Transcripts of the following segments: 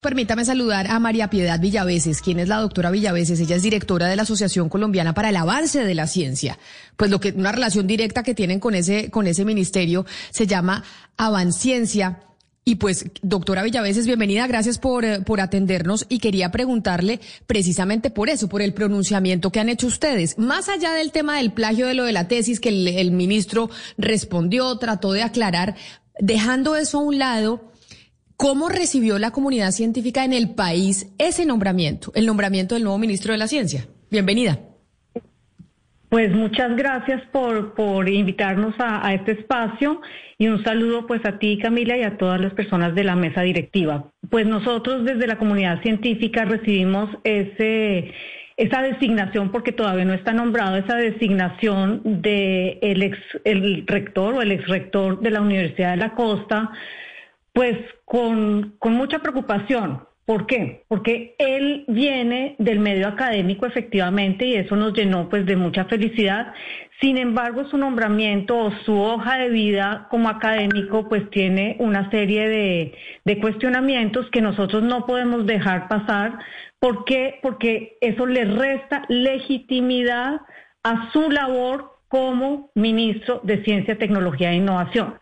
Permítame saludar a María Piedad Villaveses, quien es la doctora Villaveses. Ella es directora de la Asociación Colombiana para el Avance de la Ciencia. Pues lo que una relación directa que tienen con ese con ese ministerio se llama Avanciencia. Y pues, doctora Villaveses, bienvenida, gracias por, eh, por atendernos y quería preguntarle precisamente por eso, por el pronunciamiento que han hecho ustedes. Más allá del tema del plagio de lo de la tesis que el, el ministro respondió, trató de aclarar, dejando eso a un lado, ¿Cómo recibió la comunidad científica en el país ese nombramiento, el nombramiento del nuevo ministro de la Ciencia? Bienvenida. Pues muchas gracias por, por invitarnos a, este espacio y un saludo pues a ti Camila y a todas las personas de la mesa directiva. Pues nosotros desde la comunidad científica recibimos ese esa designación, porque todavía no está nombrado esa designación de el ex el rector o el ex rector de la Universidad de la Costa, pues con, mucha preocupación. ¿Por qué? Porque él viene del medio académico efectivamente y eso nos llenó pues de mucha felicidad. Sin embargo, su nombramiento o su hoja de vida como académico pues tiene una serie de, de cuestionamientos que nosotros no podemos dejar pasar. ¿Por qué? Porque eso le resta legitimidad a su labor como ministro de Ciencia, Tecnología e Innovación.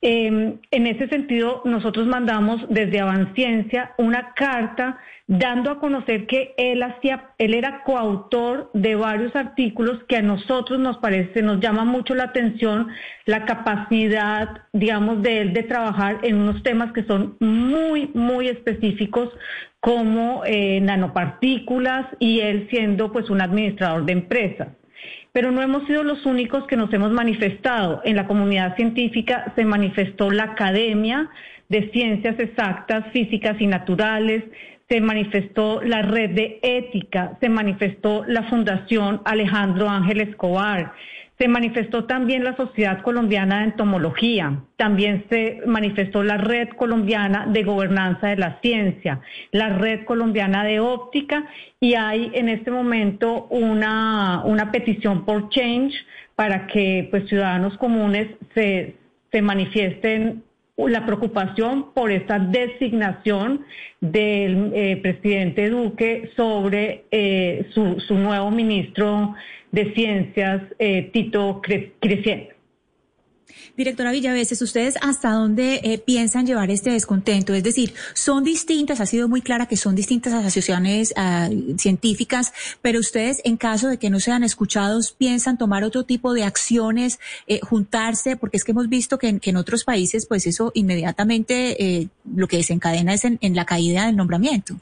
Em, en ese sentido, nosotros mandamos desde Avanciencia una carta dando a conocer que él hacía, él era coautor de varios artículos que a nosotros nos parece, nos llama mucho la atención la capacidad, digamos, de él de trabajar en unos temas que son muy, muy específicos como eh, nanopartículas y él siendo pues un administrador de empresas pero no hemos sido los únicos que nos hemos manifestado. En la comunidad científica se manifestó la Academia de Ciencias Exactas, Físicas y Naturales, se manifestó la Red de Ética, se manifestó la Fundación Alejandro Ángel Escobar, se manifestó también la Sociedad Colombiana de Entomología, también se manifestó la Red Colombiana de Gobernanza de la Ciencia, la Red Colombiana de Óptica y hay en este momento una, una petición por change para que pues, ciudadanos comunes se, se manifiesten la preocupación por esta designación del eh, presidente Duque sobre eh, su, su, nuevo ministro de Ciencias, eh, Tito Creciente. Directora Villaveses, ¿ustedes hasta dónde eh, piensan llevar este descontento? Es decir, son distintas, ha sido muy clara que son distintas asociaciones ah, científicas, pero ustedes, en caso de que no sean escuchados, piensan tomar otro tipo de acciones, eh, juntarse, porque es que hemos visto que en, otros países, pues eso inmediatamente eh, lo que desencadena es en, en la caída del nombramiento.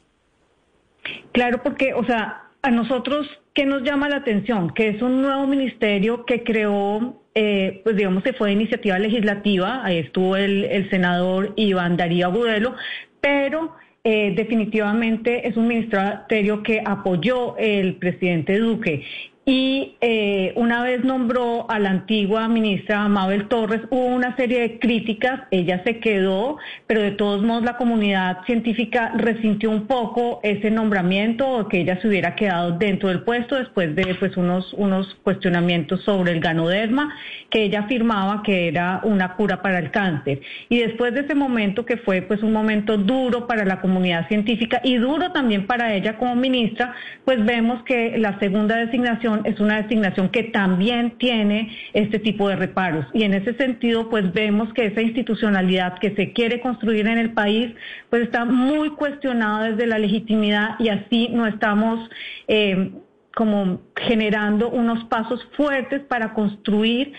Claro, porque, o sea, a nosotros, ¿qué nos llama la atención? Que es un nuevo ministerio que creó, eh, pues digamos que fue iniciativa legislativa, ahí estuvo el, senador Iván Darío Agudelo, pero eh, definitivamente es un ministerio que apoyó el presidente Duque y eh, una vez nombró a la antigua ministra Mabel Torres, hubo una serie de críticas, ella se quedó, pero de todos modos la comunidad científica resintió un poco ese nombramiento o que ella se hubiera quedado dentro del puesto después de pues unos, unos cuestionamientos sobre el ganoderma, que ella afirmaba que era una cura para el cáncer. Y después de ese momento que fue pues un momento duro para la comunidad científica y duro también para ella como ministra, pues vemos que la segunda designación es una designación que también tiene este tipo de reparos. Y en ese sentido, pues vemos que esa institucionalidad que se quiere construir en el país, pues está muy cuestionada desde la legitimidad y así no estamos eh, como generando unos pasos fuertes para construir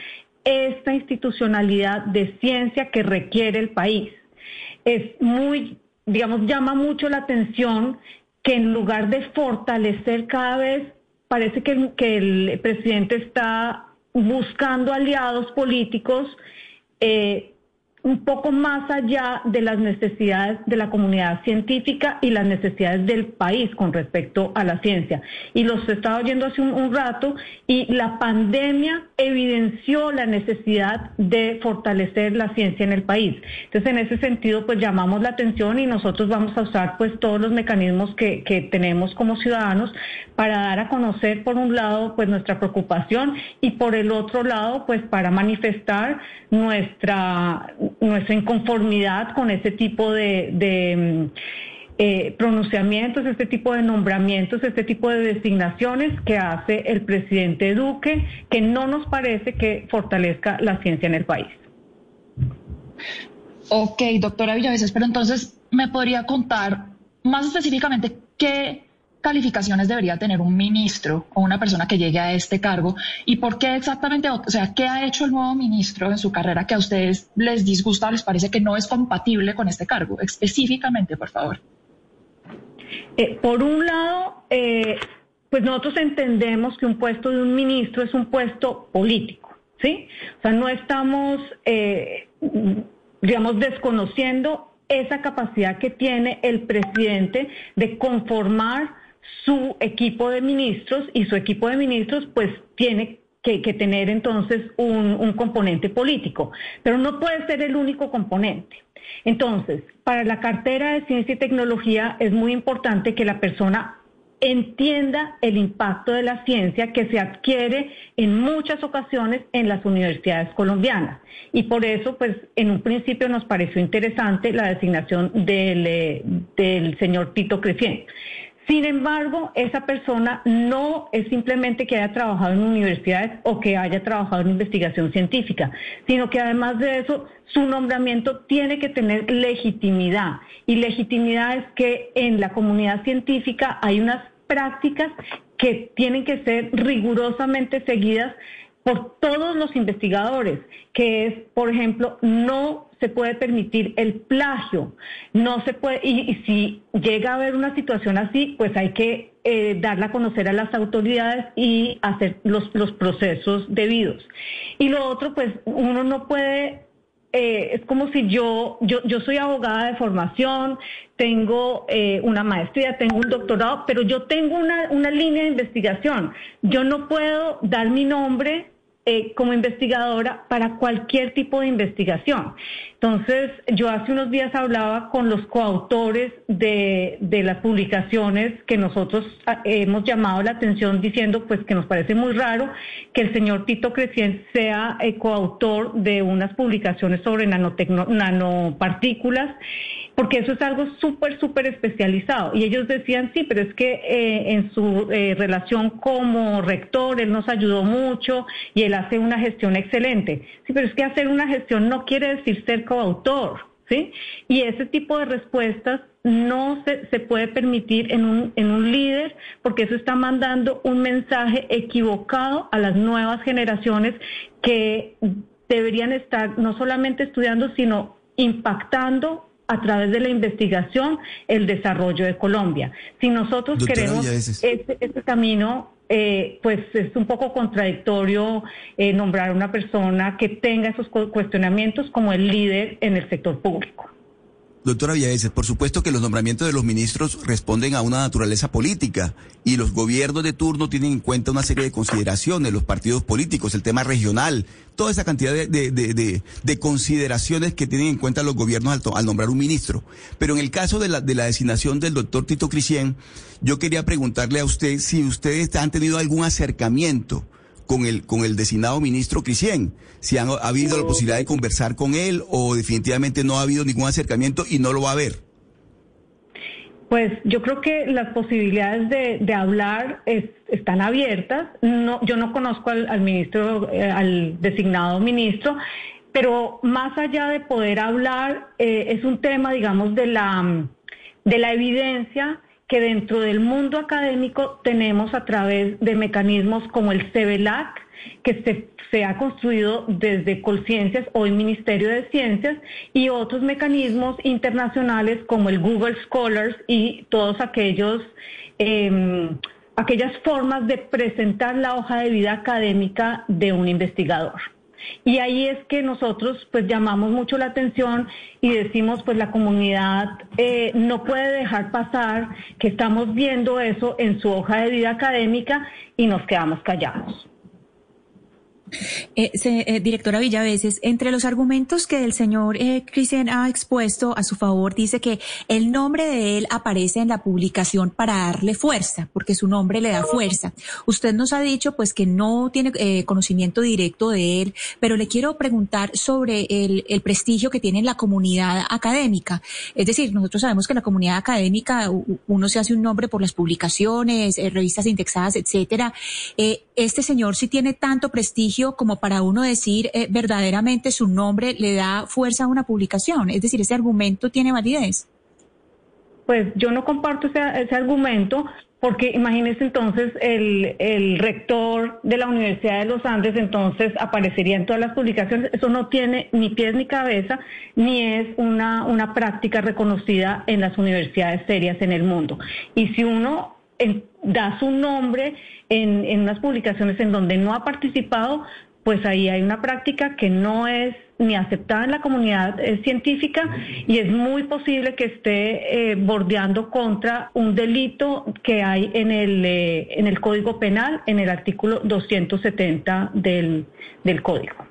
esta institucionalidad de ciencia que requiere el país. Es muy, digamos, llama mucho la atención que en lugar de fortalecer cada vez parece que, que el presidente está buscando aliados políticos, eh, un poco más allá de las necesidades de la comunidad científica y las necesidades del país con respecto a la ciencia. Y los estaba oyendo hace un, rato y la pandemia evidenció la necesidad de fortalecer la ciencia en el país. Entonces, en ese sentido, pues llamamos la atención y nosotros vamos a usar pues todos los mecanismos que, que tenemos como ciudadanos para dar a conocer, por un lado, pues nuestra preocupación y por el otro lado, pues para manifestar nuestra nuestra inconformidad con ese tipo de, mm, eh, pronunciamientos, este tipo de nombramientos, este tipo de designaciones que hace el presidente Duque, que no nos parece que fortalezca la ciencia en el país. Ok, doctora Villaveses, pero entonces me podría contar más específicamente qué calificaciones debería tener un ministro o una persona que llegue a este cargo y por qué exactamente, o sea, qué ha hecho el nuevo ministro en su carrera que a ustedes les disgusta o les parece que no es compatible con este cargo, específicamente, por favor. Eh, por un lado, eh, pues nosotros entendemos que un puesto de un ministro es un puesto político, ¿sí? O sea, no estamos, eh, digamos, desconociendo esa capacidad que tiene el presidente de conformar su equipo de ministros y su equipo de ministros pues tiene que, tener entonces un, un componente político, pero no puede ser el único componente. Entonces, para la cartera de ciencia y tecnología es muy importante que la persona entienda el impacto de la ciencia que se adquiere en muchas ocasiones en las universidades colombianas. Y por eso, pues, en un principio nos pareció interesante la designación del, eh, del señor Tito Crecien. Sin embargo, esa persona no es simplemente que haya trabajado en universidades o que haya trabajado en investigación científica, sino que además de eso, su nombramiento tiene que tener legitimidad. Y legitimidad es que en la comunidad científica hay unas prácticas que tienen que ser rigurosamente seguidas por todos los investigadores, que es, por ejemplo, no se puede permitir el plagio, no se puede, y, si llega a haber una situación así, pues hay que eh, darla a conocer a las autoridades y hacer los, los procesos debidos. Y lo otro, pues uno no puede eh, es como si yo, yo, yo soy abogada de formación, tengo eh, una maestría, tengo un doctorado, pero yo tengo una, una línea de investigación. Yo no puedo dar mi nombre eh, como investigadora para cualquier tipo de investigación. Entonces, yo hace unos días hablaba con los coautores de, las publicaciones que nosotros ah, hemos llamado la atención diciendo pues que nos parece muy raro que el señor Tito Crecien sea eh, coautor de unas publicaciones sobre nanopartículas porque eso es algo súper, súper especializado. Y ellos decían, sí, pero es que eh, en su eh, relación como rector, él nos ayudó mucho y él hace una gestión excelente. Sí, pero es que hacer una gestión no quiere decir ser coautor, ¿sí? Y ese tipo de respuestas no se, se puede permitir en un, en un líder porque eso está mandando un mensaje equivocado a las nuevas generaciones que deberían estar no solamente estudiando, sino impactando a través de la investigación el desarrollo de Colombia. Si nosotros queremos este, este, camino, eh, pues es un poco contradictorio eh, nombrar a una persona que tenga esos cuestionamientos como el líder en el sector público. Doctora Villaveses, por supuesto que los nombramientos de los ministros responden a una naturaleza política y los gobiernos de turno tienen en cuenta una serie de consideraciones, los partidos políticos, el tema regional, toda esa cantidad de, consideraciones que tienen en cuenta los gobiernos al, nombrar un ministro. Pero en el caso de la, de la designación del doctor Tito Crisien, yo quería preguntarle a usted si ustedes han tenido algún acercamiento con el, con el designado ministro Crisien. Si han, ha habido la posibilidad de conversar con él o definitivamente no ha habido ningún acercamiento y no lo va a haber. Pues yo creo que las posibilidades de, hablar están abiertas. No, yo no conozco al, ministro, eh, al designado ministro, pero más allá de poder hablar, eh, es un tema, digamos, de la, de la evidencia que dentro del mundo académico tenemos a través de mecanismos como el CEBELAC, que se, ha construido desde Colciencias, hoy Ministerio de Ciencias, y otros mecanismos internacionales como el Google Scholars y todos aquellos... Em, aquellas formas de presentar la hoja de vida académica de un investigador. Y ahí es que nosotros pues llamamos mucho la atención y decimos pues la comunidad eh, no puede dejar pasar que estamos viendo eso en su hoja de vida académica y nos quedamos callados. Eh, eh, directora Villaveses, entre los argumentos que el señor eh, ha expuesto a su favor, dice que el nombre de él aparece en la publicación para darle fuerza, porque su nombre le da fuerza. Usted nos ha dicho pues que no tiene eh, conocimiento directo de él, pero le quiero preguntar sobre el, prestigio que tiene en la comunidad académica. Es decir, nosotros sabemos que en la comunidad académica uno se hace un nombre por las publicaciones, eh, revistas indexadas, etcétera. este señor sí tiene tanto prestigio como para uno decir eh, verdaderamente su nombre le da fuerza a una publicación? Es decir, ¿ese argumento tiene validez? Pues yo no comparto ese, argumento porque imagínese entonces el, el, rector de la Universidad de los Andes entonces aparecería en todas las publicaciones. Eso no tiene ni pies ni cabeza, ni es una, una práctica reconocida en las universidades serias en el mundo. Y si uno da su nombre en, en unas publicaciones en donde no ha participado, pues ahí hay una práctica que no es ni aceptada en la comunidad eh, científica y es muy posible que esté eh, bordeando contra un delito que hay en el, eh, en el Código Penal, en el artículo 270 del, del Código.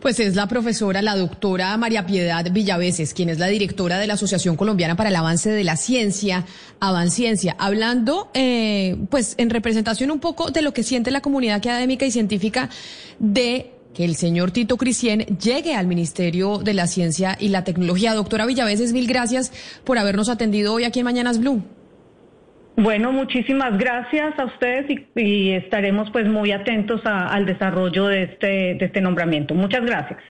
Pues es la profesora, la doctora María Piedad Villaveses, quien es la directora de la Asociación Colombiana para el Avance de la Ciencia, Avanciencia, hablando, eh, pues en representación un poco de lo que siente la comunidad académica y científica de que el señor Tito Crisien llegue al Ministerio de la Ciencia y la Tecnología. Doctora Villaveses, mil gracias por habernos atendido hoy aquí en Mañanas Blue. Bueno, muchísimas gracias a ustedes y, estaremos pues muy atentos al desarrollo de este, de este nombramiento. Muchas gracias.